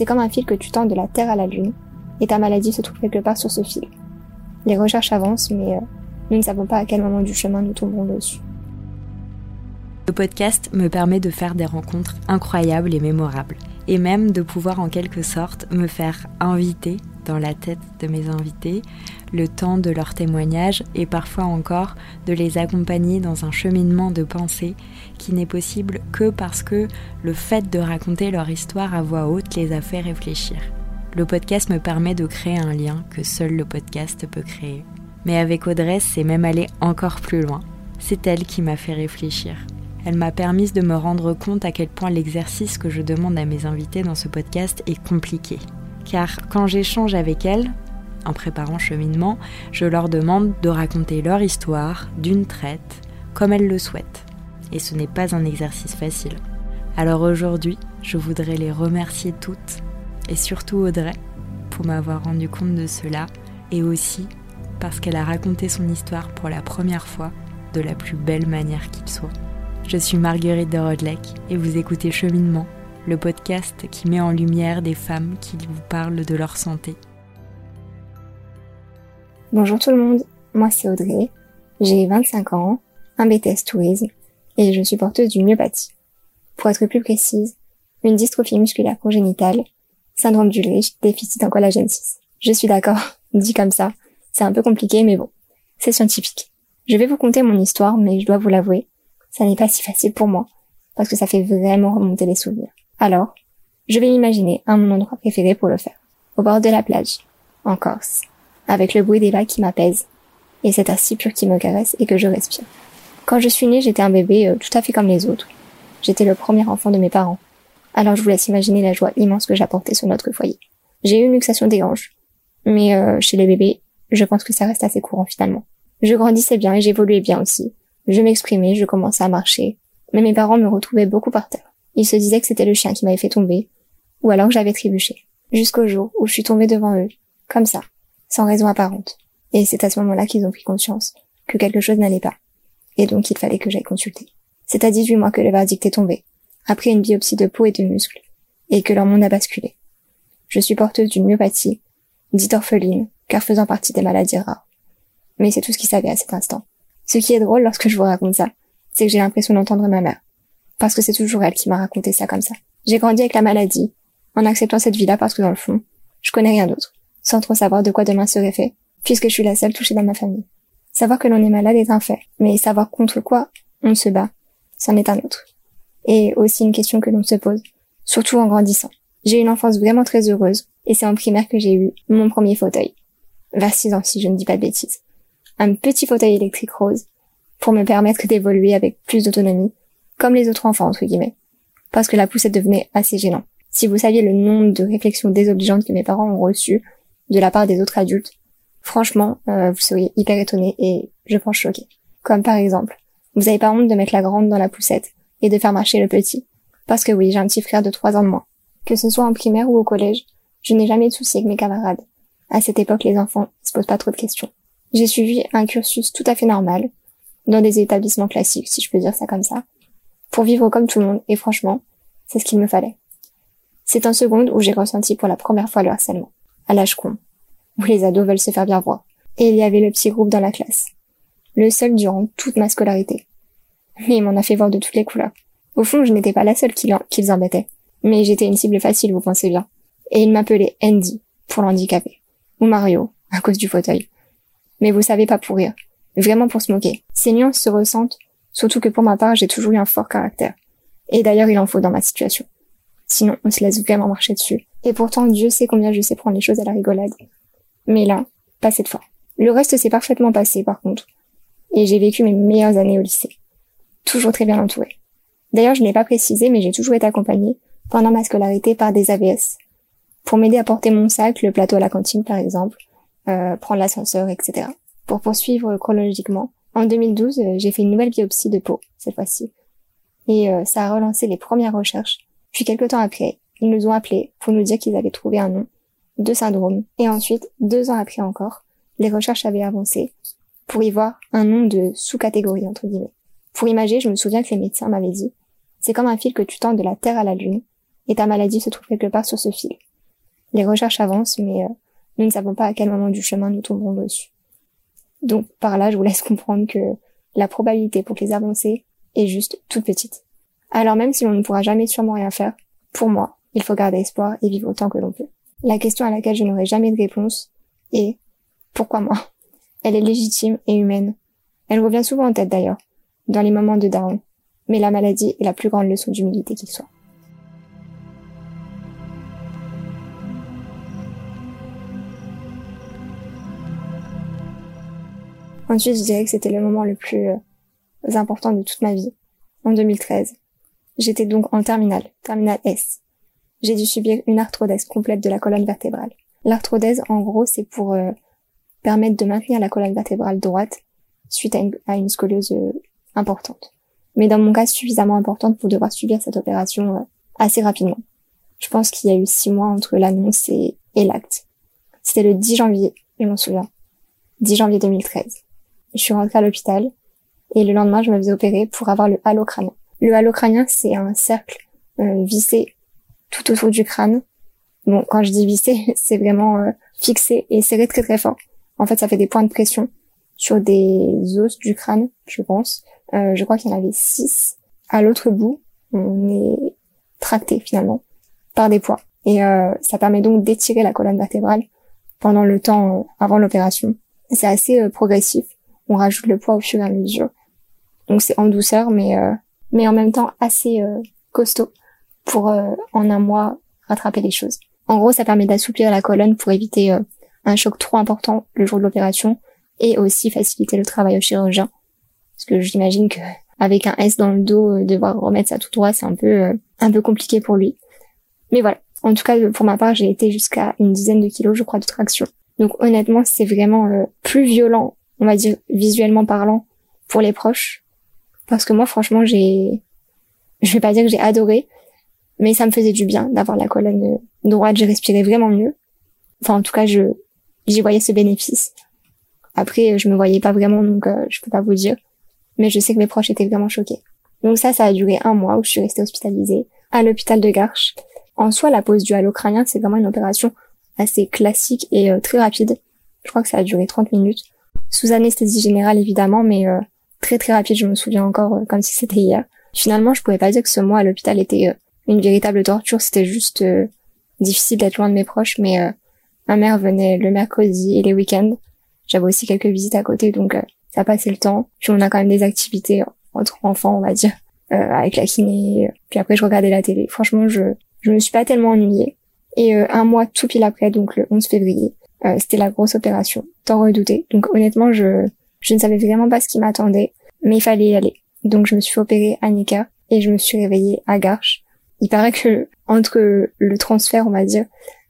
C'est comme un fil que tu tends de la Terre à la Lune, et ta maladie se trouve quelque part sur ce fil. Les recherches avancent, mais euh, nous ne savons pas à quel moment du chemin nous tomberons dessus. Le podcast me permet de faire des rencontres incroyables et mémorables, et même de pouvoir en quelque sorte me faire inviter dans la tête de mes invités, le temps de leur témoignage et parfois encore de les accompagner dans un cheminement de pensée qui n'est possible que parce que le fait de raconter leur histoire à voix haute les a fait réfléchir. Le podcast me permet de créer un lien que seul le podcast peut créer. Mais avec Audrey, c'est même aller encore plus loin. C'est elle qui m'a fait réfléchir. Elle m'a permis de me rendre compte à quel point l'exercice que je demande à mes invités dans ce podcast est compliqué. Car quand j'échange avec elles, en préparant cheminement, je leur demande de raconter leur histoire d'une traite, comme elles le souhaitent. Et ce n'est pas un exercice facile. Alors aujourd'hui, je voudrais les remercier toutes, et surtout Audrey, pour m'avoir rendu compte de cela, et aussi parce qu'elle a raconté son histoire pour la première fois de la plus belle manière qu'il soit. Je suis Marguerite de Rodleck et vous écoutez Cheminement, le podcast qui met en lumière des femmes qui vous parlent de leur santé. Bonjour tout le monde, moi c'est Audrey, j'ai 25 ans, un BTS tourisme et je suis porteuse d'une myopathie. Pour être plus précise, une dystrophie musculaire congénitale, syndrome d'Ulrich, déficit en collagène 6. Je suis d'accord, dit comme ça, c'est un peu compliqué, mais bon, c'est scientifique. Je vais vous conter mon histoire, mais je dois vous l'avouer, ça n'est pas si facile pour moi, parce que ça fait vraiment remonter les souvenirs. Alors, je vais m'imaginer un mon endroit préféré pour le faire. Au bord de la plage, en Corse, avec le bruit des vagues qui m'apaise, et cet si pur qui me caresse et que je respire. Quand je suis née, j'étais un bébé euh, tout à fait comme les autres. J'étais le premier enfant de mes parents. Alors je vous laisse imaginer la joie immense que j'apportais sur notre foyer. J'ai eu une luxation des hanches. Mais euh, chez les bébés, je pense que ça reste assez courant finalement. Je grandissais bien et j'évoluais bien aussi. Je m'exprimais, je commençais à marcher. Mais mes parents me retrouvaient beaucoup par terre. Ils se disaient que c'était le chien qui m'avait fait tomber, ou alors que j'avais trébuché. Jusqu'au jour où je suis tombée devant eux, comme ça, sans raison apparente. Et c'est à ce moment-là qu'ils ont pris conscience que quelque chose n'allait pas. Et donc il fallait que j'aille consulter. C'est à 18 mois que le verdict est tombé, après une biopsie de peau et de muscles, et que leur monde a basculé. Je suis porteuse d'une myopathie, dite orpheline, car faisant partie des maladies rares. Mais c'est tout ce qu'ils savaient à cet instant. Ce qui est drôle lorsque je vous raconte ça, c'est que j'ai l'impression d'entendre ma mère. Parce que c'est toujours elle qui m'a raconté ça comme ça. J'ai grandi avec la maladie, en acceptant cette vie-là parce que dans le fond, je connais rien d'autre, sans trop savoir de quoi demain serait fait, puisque je suis la seule touchée dans ma famille. Savoir que l'on est malade est un fait, mais savoir contre quoi on se bat, c'en est un autre. Et aussi une question que l'on se pose, surtout en grandissant. J'ai eu une enfance vraiment très heureuse, et c'est en primaire que j'ai eu mon premier fauteuil vers 6 ans si je ne dis pas de bêtises. Un petit fauteuil électrique rose pour me permettre d'évoluer avec plus d'autonomie, comme les autres enfants entre guillemets, parce que la poussette devenait assez gênant. Si vous saviez le nombre de réflexions désobligeantes que mes parents ont reçues de la part des autres adultes, franchement, euh, vous seriez hyper étonnés et je pense choqués. Comme par exemple, vous avez pas honte de mettre la grande dans la poussette et de faire marcher le petit. Parce que oui, j'ai un petit frère de 3 ans de moins. Que ce soit en primaire ou au collège, je n'ai jamais de soucis avec mes camarades. À cette époque, les enfants ne se posent pas trop de questions. J'ai suivi un cursus tout à fait normal, dans des établissements classiques, si je peux dire ça comme ça, pour vivre comme tout le monde, et franchement, c'est ce qu'il me fallait. C'est en seconde où j'ai ressenti pour la première fois le harcèlement, à l'âge con, où les ados veulent se faire bien voir. Et il y avait le petit groupe dans la classe. Le seul durant toute ma scolarité. Mais il m'en a fait voir de toutes les couleurs. Au fond, je n'étais pas la seule qui, les embêtait. Mais j'étais une cible facile, vous pensez bien. Et il m'appelait Andy, pour l'handicapé ou Mario, à cause du fauteuil. Mais vous savez pas pour rire, vraiment pour se moquer. Ces nuances se ressentent, surtout que pour ma part, j'ai toujours eu un fort caractère. Et d'ailleurs, il en faut dans ma situation. Sinon, on se laisse vraiment marcher dessus. Et pourtant, Dieu sait combien je sais prendre les choses à la rigolade. Mais là, pas cette fois. Le reste s'est parfaitement passé, par contre. Et j'ai vécu mes meilleures années au lycée. Toujours très bien entourée. D'ailleurs, je ne l'ai pas précisé, mais j'ai toujours été accompagnée pendant ma scolarité par des AVS, pour m'aider à porter mon sac, le plateau à la cantine par exemple, euh, prendre l'ascenseur, etc. Pour poursuivre chronologiquement, en 2012, euh, j'ai fait une nouvelle biopsie de peau, cette fois-ci. Et euh, ça a relancé les premières recherches. Puis quelques temps après, ils nous ont appelés pour nous dire qu'ils avaient trouvé un nom de syndrome. Et ensuite, deux ans après encore, les recherches avaient avancé pour y voir un nom de sous-catégorie, entre guillemets. Pour imager, je me souviens que les médecins m'avaient dit, c'est comme un fil que tu tends de la Terre à la Lune, et ta maladie se trouve quelque part sur ce fil. Les recherches avancent, mais euh, nous ne savons pas à quel moment du chemin nous tomberons dessus. Donc par là, je vous laisse comprendre que la probabilité pour que les avancées est juste toute petite. Alors même si l'on ne pourra jamais sûrement rien faire, pour moi, il faut garder espoir et vivre autant que l'on peut. La question à laquelle je n'aurai jamais de réponse est pourquoi moi? Elle est légitime et humaine. Elle revient souvent en tête d'ailleurs, dans les moments de down, mais la maladie est la plus grande leçon d'humilité qu'il soit. Ensuite, je dirais que c'était le moment le plus euh, important de toute ma vie, en 2013. J'étais donc en terminale, terminale S. J'ai dû subir une arthrodèse complète de la colonne vertébrale. L'arthrodèse, en gros, c'est pour euh, permettre de maintenir la colonne vertébrale droite suite à une, scoliose euh, importante. Mais dans mon cas, suffisamment importante pour devoir subir cette opération assez rapidement. Je pense qu'il y a eu six mois entre l'annonce et, et l'acte. C'était le 10 janvier, je m'en souviens. 10 janvier 2013 je suis rentrée à l'hôpital et le lendemain, je me faisais opérer pour avoir le halo crânien. Le halo crânien, c'est un cercle euh, vissé tout autour du crâne. Bon, quand je dis vissé, c'est vraiment euh, fixé et serré très très fort. En fait, ça fait des points de pression sur des os du crâne, je pense. Euh, je crois qu'il y en avait six. À l'autre bout, on est tracté finalement par des poids. Et euh, ça permet donc d'étirer la colonne vertébrale pendant le temps avant l'opération. C'est assez progressif on rajoute le poids au fur et à mesure. Donc c'est en douceur, mais euh, mais en même temps assez euh, costaud pour euh, en un mois rattraper les choses. En gros, ça permet d'assouplir la colonne pour éviter un choc trop important le jour de l'opération et aussi faciliter le travail au chirurgien. Parce que j'imagine que avec un S dans le dos, devoir remettre ça tout droit, c'est un peu un peu compliqué pour lui. Mais voilà. En tout cas, pour ma part, j'ai été jusqu'à une dizaine de kilos, je crois, de traction. Donc honnêtement, c'est vraiment plus violent on va dire visuellement parlant, pour les proches. Parce que moi, franchement, j'ai, je vais pas dire que j'ai adoré, mais ça me faisait du bien d'avoir la colonne droite. J'ai respiré vraiment mieux. Enfin, en tout cas, je, j'y voyais ce bénéfice. Après, je me voyais pas vraiment, donc euh, je peux pas vous dire. Mais je sais que mes proches étaient vraiment choqués. Donc ça, ça a duré un mois où je suis restée hospitalisée à l'hôpital de Garches. En soi, la pose du halo crânien, c'est vraiment une opération assez classique et euh, très rapide. Je crois que ça a duré 30 minutes sous anesthésie générale évidemment, mais euh, très très rapide, je me souviens encore euh, comme si c'était hier. Finalement, je pouvais pas dire que ce mois à l'hôpital était euh, une véritable torture, c'était juste difficile d'être loin de mes proches, mais ma mère venait le mercredi et les week-ends. J'avais aussi quelques visites à côté, donc ça passait le temps. Puis on a quand même des activités entre enfants, on va dire, avec la kiné. Puis après, je regardais la télé. Franchement, je je me suis pas tellement ennuyée. Et un mois tout pile après, donc le 11 février, euh, c'était la grosse opération, tant redouté. Donc honnêtement, je, je ne savais vraiment pas ce qui m'attendait, mais il fallait y aller. Donc je me suis opérer à Nika et je me suis réveillée à Garches. Il paraît que entre le transfert, on va dire,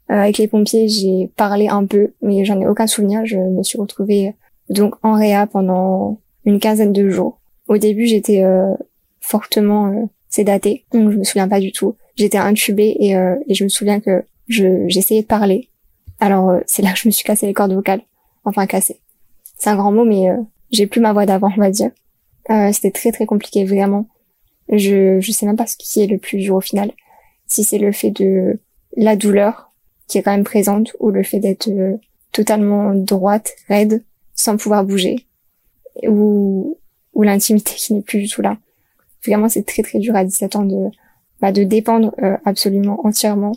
euh, avec les pompiers, j'ai parlé un peu, mais j'en ai aucun souvenir. Je me suis retrouvée euh, donc en réa pendant une quinzaine de jours. Au début, j'étais fortement sédatée, donc je me souviens pas du tout. J'étais intubée et, et je me souviens que je j'essayais de parler, alors euh, c'est là que je me suis cassé les cordes vocales. Enfin cassé. C'est un grand mot, mais euh, j'ai plus ma voix d'avant, on va dire. Euh, c'était très très compliqué, vraiment. Je je sais même pas ce qui est le plus dur au final. Si c'est le fait de la douleur qui est quand même présente ou le fait d'être totalement droite, raide, sans pouvoir bouger, ou ou l'intimité qui n'est plus du tout là. Vraiment, c'est très très dur à 17 ans de bah, de dépendre absolument entièrement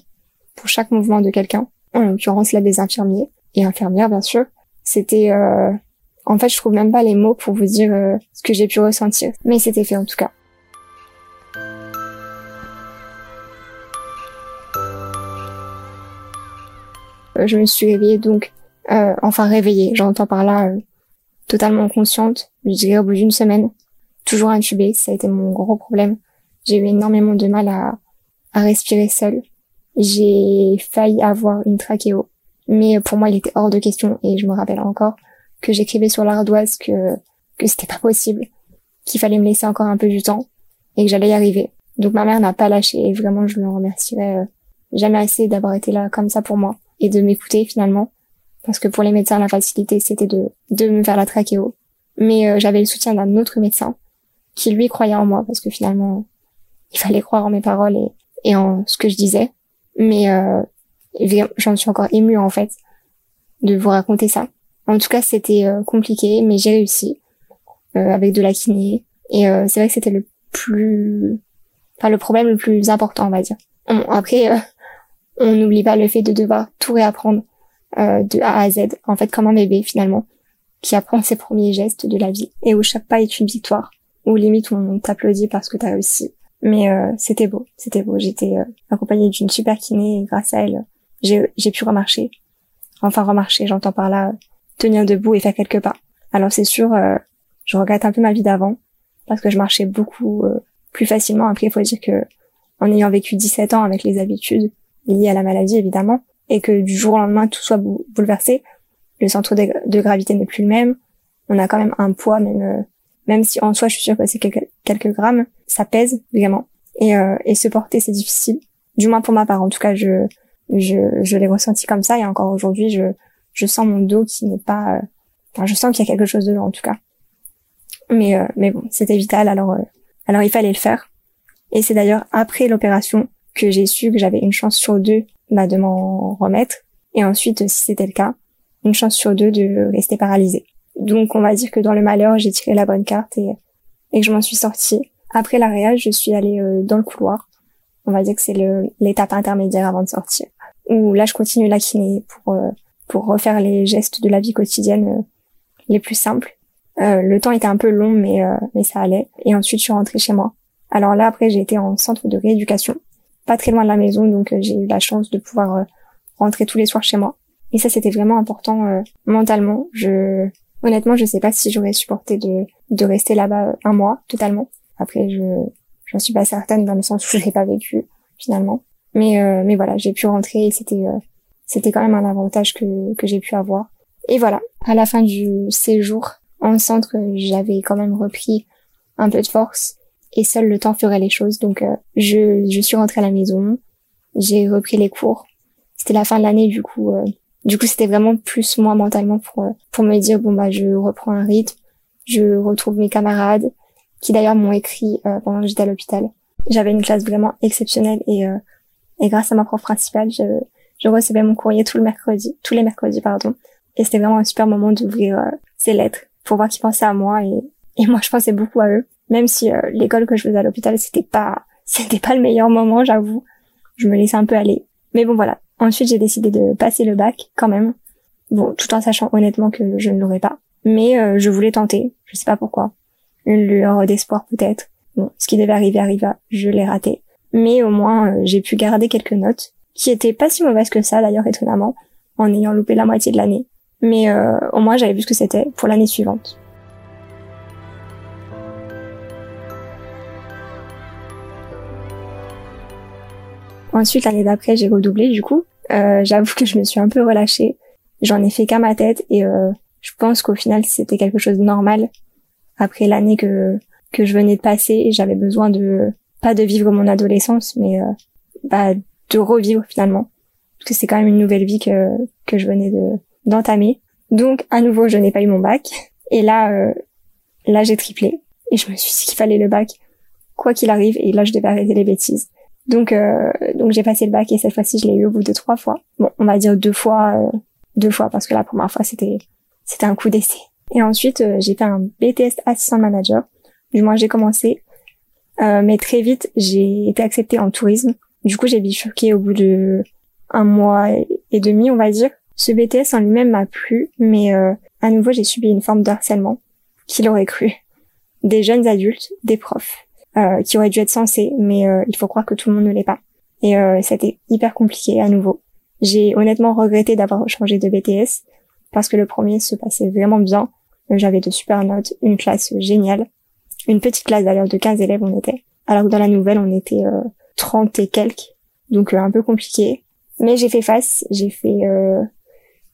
pour chaque mouvement de quelqu'un en l'occurrence là des infirmiers et infirmières bien sûr. C'était euh... en fait je trouve même pas les mots pour vous dire euh, ce que j'ai pu ressentir, mais c'était fait en tout cas. Euh, je me suis réveillée donc, euh, enfin réveillée, j'entends par là totalement consciente, je dirais au bout d'une semaine, toujours intubée, ça a été mon gros problème. J'ai eu énormément de mal à, à respirer seule j'ai failli avoir une trachéo. Mais pour moi, il était hors de question et je me rappelle encore que j'écrivais sur l'ardoise que, que c'était pas possible, qu'il fallait me laisser encore un peu du temps et que j'allais y arriver. Donc ma mère n'a pas lâché et vraiment je en remercierai euh, jamais assez d'avoir été là comme ça pour moi et de m'écouter finalement. Parce que pour les médecins, la facilité c'était de, de me faire la trachéo. Mais euh, j'avais le soutien d'un autre médecin qui lui croyait en moi parce que finalement il fallait croire en mes paroles et en ce que je disais. Mais euh, j'en suis encore émue en fait de vous raconter ça. En tout cas, c'était compliqué, mais j'ai réussi avec de la kiné. Et c'est vrai que c'était le plus, enfin le problème le plus important, on va dire. après, on n'oublie pas le fait de devoir tout réapprendre de A à Z, en fait comme un bébé finalement qui apprend ses premiers gestes de la vie et où chaque pas est une victoire, où limite on t'applaudit parce que t'as réussi. Mais euh, c'était beau, c'était beau. J'étais euh, accompagnée d'une super kiné et grâce à elle, j'ai pu remarcher. Enfin remarcher, j'entends par là tenir debout et faire quelques pas. Alors c'est sûr, euh, je regrette un peu ma vie d'avant parce que je marchais beaucoup plus facilement. Après, il faut dire que en ayant vécu 17 ans avec les habitudes liées à la maladie évidemment, et que du jour au lendemain tout soit bouleversé, le centre de, gravité n'est plus le même. On a quand même un poids, même euh, même si en soi je suis sûre que c'est quelques, grammes, ça pèse vraiment. Et, euh, se porter c'est difficile. Du moins pour ma part, en tout cas je je, l'ai ressenti comme ça et encore aujourd'hui je je sens mon dos qui n'est pas, euh, je sens qu'il y a quelque chose dedans en tout cas. Mais mais bon c'était vital alors alors il fallait le faire. Et c'est d'ailleurs après l'opération que j'ai su que j'avais une chance sur deux bah, de m'en remettre. Et ensuite, si c'était le cas, une chance sur deux de rester paralysée. Donc on va dire que dans le malheur, j'ai tiré la bonne carte et, et je m'en suis sortie. Après l'arrière, je suis allée euh, dans le couloir. On va dire que c'est l'étape intermédiaire avant de sortir. Où là, je continue la kiné pour euh, pour refaire les gestes de la vie quotidienne euh, les plus simples. le temps était un peu long, mais mais ça allait. Et ensuite, je suis rentrée chez moi. Alors là, après, j'ai été en centre de rééducation, pas très loin de la maison, donc j'ai eu la chance de pouvoir rentrer tous les soirs chez moi. Et ça, c'était vraiment important euh, mentalement. Je, honnêtement, je sais pas si j'aurais supporté de, de rester là-bas un mois totalement. Après, je, j'en suis pas certaine dans le sens où je l'ai pas vécu finalement. Mais, euh, mais voilà, j'ai pu rentrer et c'était, euh, c'était quand même un avantage que, que j'ai pu avoir. Et voilà, à la fin du séjour en centre, j'avais quand même repris un peu de force et seul le temps ferait les choses. Donc, je, je suis rentrée à la maison, j'ai repris les cours. C'était la fin de l'année, du coup, du coup, c'était vraiment plus moi mentalement pour euh, pour me dire bon bah je reprends un rythme, je retrouve mes camarades qui d'ailleurs m'ont écrit euh, pendant que j'étais à l'hôpital. J'avais une classe vraiment exceptionnelle et euh, et grâce à ma prof principale, je je recevais mon courrier tout le mercredi, tous les mercredis pardon. Et c'était vraiment un super moment d'ouvrir ces lettres pour voir qu'ils pensaient à moi et et moi je pensais beaucoup à eux. Même si l'école que je faisais à l'hôpital c'était pas c'était pas le meilleur moment, j'avoue. Je me laissais un peu aller. Mais bon voilà, Ensuite, j'ai décidé de passer le bac quand même. Bon, tout en sachant honnêtement que je ne l'aurais pas. Mais euh, je voulais tenter, je sais pas pourquoi. Une lueur d'espoir peut-être. Bon, ce qui devait arriver arriva, je l'ai raté. Mais au moins, euh, j'ai pu garder quelques notes, qui étaient pas si mauvaises que ça d'ailleurs étonnamment, en ayant loupé la moitié de l'année. Mais euh, au moins, j'avais vu ce que c'était pour l'année suivante. Ensuite, l'année d'après, j'ai redoublé du coup. Euh, J'avoue que je me suis un peu relâchée. J'en ai fait qu'à ma tête et euh, je pense qu'au final, c'était quelque chose de normal. Après l'année que que je venais de passer, j'avais besoin de pas de vivre mon adolescence, mais euh, bah, de revivre finalement, parce que c'est quand même une nouvelle vie que que je venais de d'entamer. Donc à nouveau, je n'ai pas eu mon bac et là euh, là j'ai triplé et je me suis dit qu'il fallait le bac quoi qu'il arrive et là je devais arrêter les bêtises. Donc, euh, donc j'ai passé le bac et cette fois-ci, je l'ai eu au bout de trois fois. Bon, on va dire deux fois, euh, deux fois parce que la première fois, c'était, c'était un coup d'essai. Et ensuite, euh, j'ai fait un BTS assistant manager. Du moins, j'ai commencé, mais très vite, j'ai été acceptée en tourisme. Du coup, j'ai bifurqué au bout de un mois et demi, on va dire. Ce BTS en lui-même m'a plu, mais à nouveau, j'ai subi une forme de harcèlement. Qui l'aurait cru Des jeunes adultes, des profs, euh, qui aurait dû être censé, mais euh, il faut croire que tout le monde ne l'est pas. Et euh, c'était hyper compliqué à nouveau. J'ai honnêtement regretté d'avoir changé de BTS parce que le premier se passait vraiment bien. J'avais de super notes, une classe géniale, une petite classe d'ailleurs de 15 élèves on était, alors que dans la nouvelle on était 30 et quelques, donc un peu compliqué. Mais j'ai fait face, j'ai fait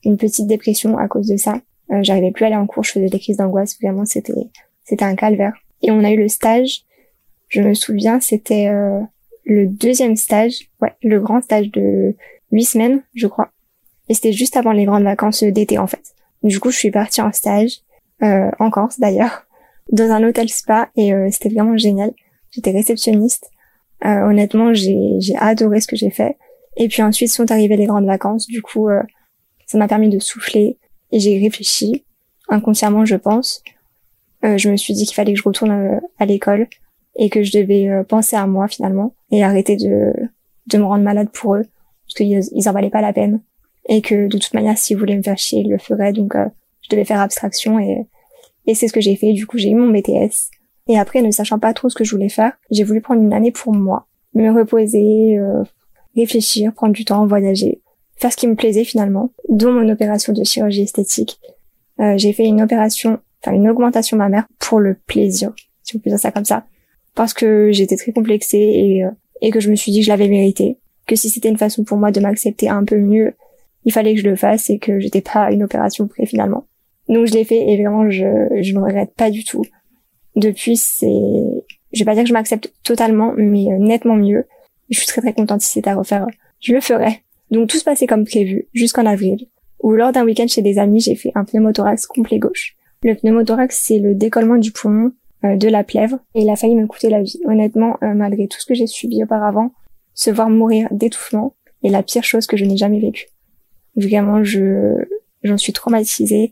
une petite dépression à cause de ça. J'arrivais plus à aller en cours, je faisais des crises d'angoisse, vraiment c'était c'était un calvaire. Et on a eu le stage je me souviens, c'était euh, le deuxième stage, ouais, le grand stage de huit semaines, je crois. Et c'était juste avant les grandes vacances d'été en fait. Du coup, je suis partie en stage, euh, en Corse d'ailleurs, dans un hôtel spa et euh, c'était vraiment génial. J'étais réceptionniste. honnêtement, j'ai adoré ce que j'ai fait. Et puis ensuite sont arrivées les grandes vacances. Du coup, euh, ça m'a permis de souffler et j'ai réfléchi inconsciemment, je pense. Euh, je me suis dit qu'il fallait que je retourne euh, à l'école et que je devais penser à moi finalement et arrêter de de me rendre malade pour eux parce qu'ils ils en valaient pas la peine. Et que de toute manière s'ils voulaient me faire chier ils le feraient donc je devais faire abstraction et et c'est ce que j'ai fait. Du coup j'ai eu mon BTS et après ne sachant pas trop ce que je voulais faire j'ai voulu prendre une année pour moi. Me reposer réfléchir, prendre du temps, voyager, faire ce qui me plaisait finalement, dont mon opération de chirurgie esthétique. Euh, j'ai fait une opération, enfin une augmentation mammaire pour le plaisir, si on peut dire ça comme ça, parce que j'étais très complexée et, euh, et que je me suis dit que je l'avais mérité, que si c'était une façon pour moi de m'accepter un peu mieux, il fallait que je le fasse et que j'étais pas une opération près finalement. Donc je l'ai fait et vraiment je je ne regrette pas du tout. Depuis c'est je vais pas dire que je m'accepte totalement mais euh, nettement mieux je suis très très contente si c'était à refaire. Je le ferai. Donc tout se passait comme prévu, jusqu'en avril, où lors d'un week-end chez des amis, j'ai fait un pneumothorax complet gauche. Le pneumothorax, c'est le décollement du poumon de la plèvre, et il a failli me coûter la vie. Honnêtement, euh, malgré tout ce que j'ai subi auparavant, se voir mourir d'étouffement est la pire chose que je n'ai jamais vécue. Vraiment, je j'en suis traumatisée,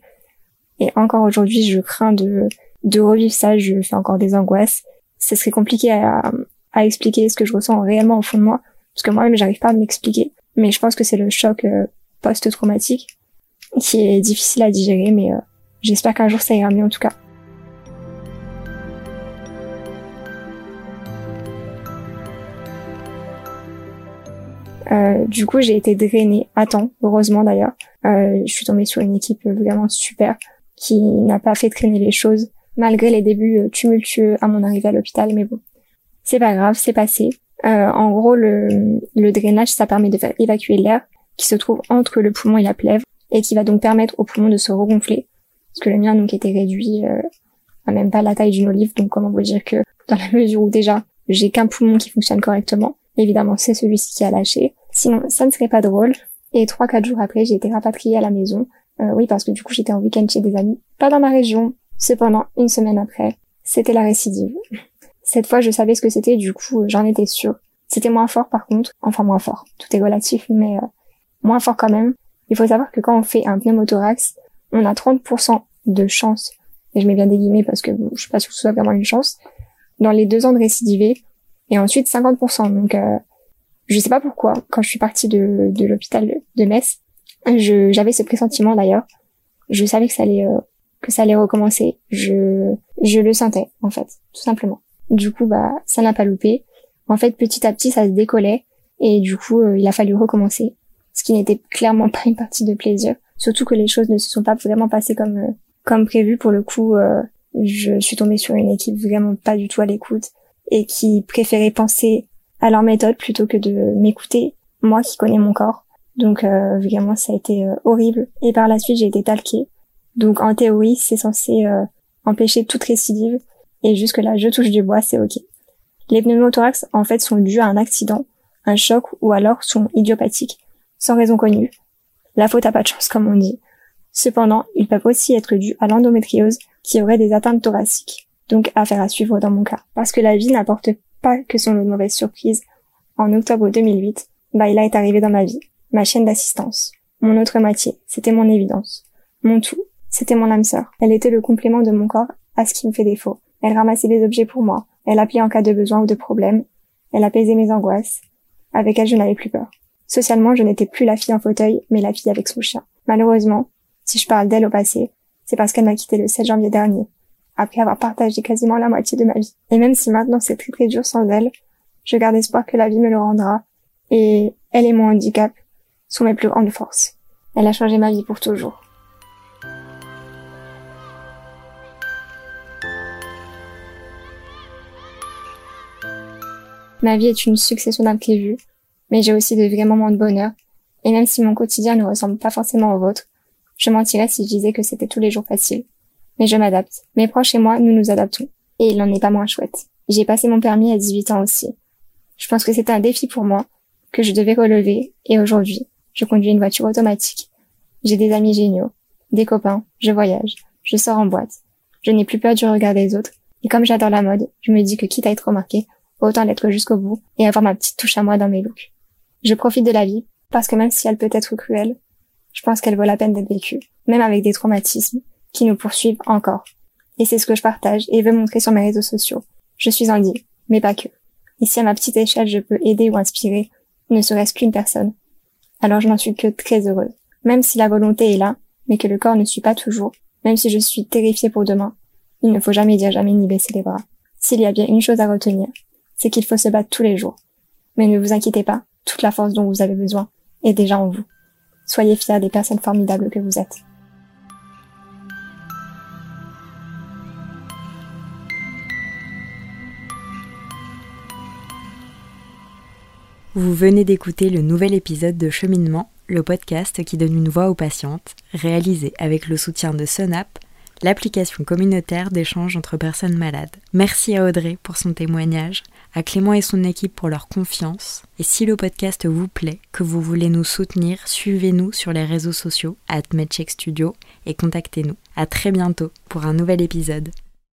et encore aujourd'hui, je crains de de revivre ça. Je fais encore des angoisses. Ce serait compliqué à, à expliquer ce que je ressens réellement au fond de moi, parce que moi-même j'arrive pas à m'expliquer. Mais je pense que c'est le choc euh, post-traumatique qui est difficile à digérer, mais euh, j'espère qu'un jour ça ira mieux en tout cas. Euh, du coup, j'ai été drainée à temps, heureusement d'ailleurs. Euh, je suis tombée sur une équipe vraiment super qui n'a pas fait traîner les choses malgré les débuts tumultueux à mon arrivée à l'hôpital. Mais bon, c'est pas grave, c'est passé. Euh, en gros, le, le drainage, ça permet de faire évacuer l'air qui se trouve entre le poumon et la plèvre et qui va donc permettre au poumon de se regonfler. Parce que le mien donc était réduit euh, à même pas la taille d'une olive, donc comment vous dire que dans la mesure où déjà j'ai qu'un poumon qui fonctionne correctement, évidemment c'est celui-ci qui a lâché. Sinon ça ne serait pas drôle. Et trois quatre jours après j'ai été rapatriée à la maison. Euh, oui parce que du coup j'étais en week-end chez des amis, pas dans ma région. Cependant une semaine après, c'était la récidive. Cette fois, je savais ce que c'était, du coup, j'en étais sûre. C'était moins fort par contre, enfin moins fort, tout est relatif, mais euh, moins fort quand même. Il faut savoir que quand on fait un pneumothorax, on a 30% de chance, et je mets bien des guillemets parce que bon, je suis pas sûre que ce soit vraiment une chance, dans les deux ans de récidiver, et ensuite 50%. Donc euh, je sais pas pourquoi, quand je suis partie de, de l'hôpital de Metz, j'avais ce pressentiment d'ailleurs. Je savais que ça allait euh, que ça allait recommencer. Je je le sentais en fait, tout simplement. Du coup, bah, ça n'a pas loupé. En fait, petit à petit, ça se décollait et du coup, euh, il a fallu recommencer, ce qui n'était clairement pas une partie de plaisir. Surtout que les choses ne se sont pas vraiment passées comme euh, comme prévu. Pour le coup, euh, je suis tombée sur une équipe vraiment pas du tout à l'écoute et qui préférait penser à leur méthode plutôt que de m'écouter, moi qui connais mon corps. Donc vraiment, ça a été horrible. Et par la suite, j'ai été talquée. Donc en théorie, c'est censé empêcher toute récidive, et jusque-là, je touche du bois, c'est ok. Les pneumothorax, en fait, sont dus à un accident, un choc ou alors sont idiopathiques, sans raison connue. La faute a pas de chance, comme on dit. Cependant, ils peuvent aussi être dus à l'endométriose, qui aurait des atteintes thoraciques. Donc, affaire à suivre dans mon cas. Parce que la vie n'apporte pas que son lot de mauvaises surprises. En octobre 2008, Baila est arrivée dans ma vie. Ma chaîne d'assistance. Mon autre moitié. C'était mon évidence. Mon tout. C'était mon âme sœur. Elle était le complément de mon corps à ce qui me fait défaut. Elle ramassait des objets pour moi. Elle appelait en cas de besoin ou de problème. Elle apaisait mes angoisses. Avec elle, je n'avais plus peur. Socialement, je n'étais plus la fille en fauteuil, mais la fille avec son chien. Malheureusement, si je parle d'elle au passé, c'est parce qu'elle m'a quitté le 7 janvier dernier, après avoir partagé quasiment la moitié de ma vie. Et même si maintenant c'est très très dur sans elle, je garde espoir que la vie me le rendra, et elle et mon handicap sont mes plus grandes forces. Elle a changé ma vie pour toujours. Ma vie est une succession d'imprévus, mais j'ai aussi de vrais moments de bonheur, et même si mon quotidien ne ressemble pas forcément au vôtre, je mentirais si je disais que c'était tous les jours facile. Mais je m'adapte. Mes proches et moi, nous nous adaptons. Et il n'en est pas moins chouette. J'ai passé mon permis à 18 ans aussi. Je pense que c'était un défi pour moi, que je devais relever, et aujourd'hui, je conduis une voiture automatique. J'ai des amis géniaux, des copains, je voyage, je sors en boîte. Je n'ai plus peur du regard des autres, et comme j'adore la mode, je me dis que quitte à être remarqué, autant l'être jusqu'au bout et avoir ma petite touche à moi dans mes looks. Je profite de la vie, parce que même si elle peut être cruelle, je pense qu'elle vaut la peine d'être vécue, même avec des traumatismes qui nous poursuivent encore. Et c'est ce que je partage et veux montrer sur mes réseaux sociaux. Je suis Andy, mais pas que. Et si à ma petite échelle je peux aider ou inspirer, ne serait-ce qu'une personne, alors je n'en suis que très heureuse. Même si la volonté est là, mais que le corps ne suit pas toujours, même si je suis terrifiée pour demain, il ne faut jamais dire jamais ni baisser les bras. S'il y a bien une chose à retenir, c'est qu'il faut se battre tous les jours. Mais ne vous inquiétez pas, toute la force dont vous avez besoin est déjà en vous. Soyez fiers des personnes formidables que vous êtes. Vous venez d'écouter le nouvel épisode de Cheminement, le podcast qui donne une voix aux patientes, réalisé avec le soutien de Sonap, l'application communautaire d'échange entre personnes malades. Merci à Audrey pour son témoignage, à Clément et son équipe pour leur confiance. Et si le podcast vous plaît, que vous voulez nous soutenir, suivez-nous sur les réseaux sociaux, at Studio, et contactez-nous. À très bientôt pour un nouvel épisode.